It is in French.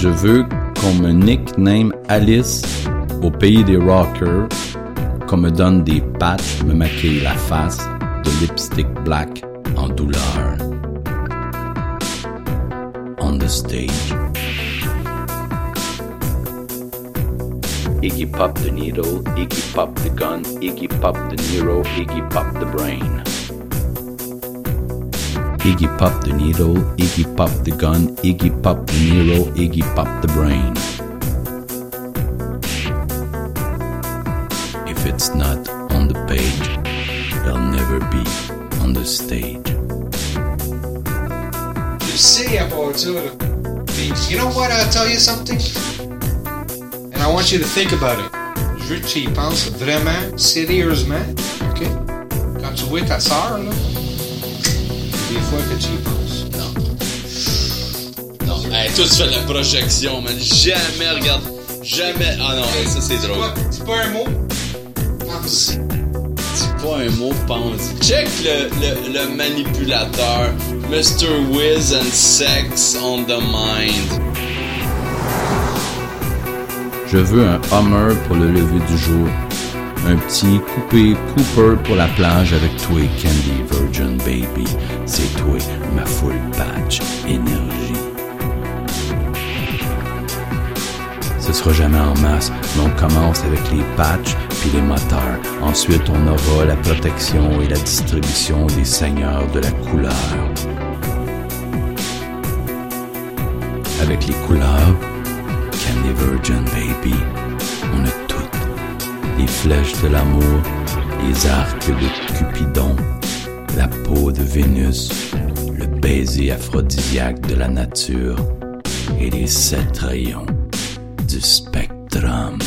Je veux qu'on me nickname Alice au pays des rockers, qu'on me donne des patchs, me maquille la face de lipstick black en douleur. On the stage. Iggy Pop the needle, Iggy Pop the gun, Iggy Pop the Nero, Iggy Pop the brain. Iggy Pop the needle, Iggy Pop the gun, Iggy Pop the Nero, Iggy Pop the brain. If it's not on the page, it'll never be on the stage. You it, là. Puis, You know what? I'll tell you something. And I want you to think about it. Je penses vraiment, sérieusement. OK? Quand tu vois ta soeur, là, des fois que tu y penses. Non, hey, toi tu fais de la projection, man. Jamais regarde. Jamais. Ah non, hey, ça c'est drôle. c'est pas un mot? Pense. C'est pas un mot, pense. Check le, le, le manipulateur. Mr. Wiz and Sex on the Mind. Je veux un Hummer pour le lever du jour. Un petit coupé Cooper pour la plage avec toi Candy Virgin Baby. C'est toi, ma full patch énergie. Ce sera jamais en masse, mais on commence avec les patchs puis les moteurs. Ensuite, on aura la protection et la distribution des seigneurs de la couleur. Avec les couleurs, Candy Virgin Baby, on a. Les flèches de l'amour, les arcs de Cupidon, la peau de Vénus, le baiser aphrodisiaque de la nature et les sept rayons du spectrum.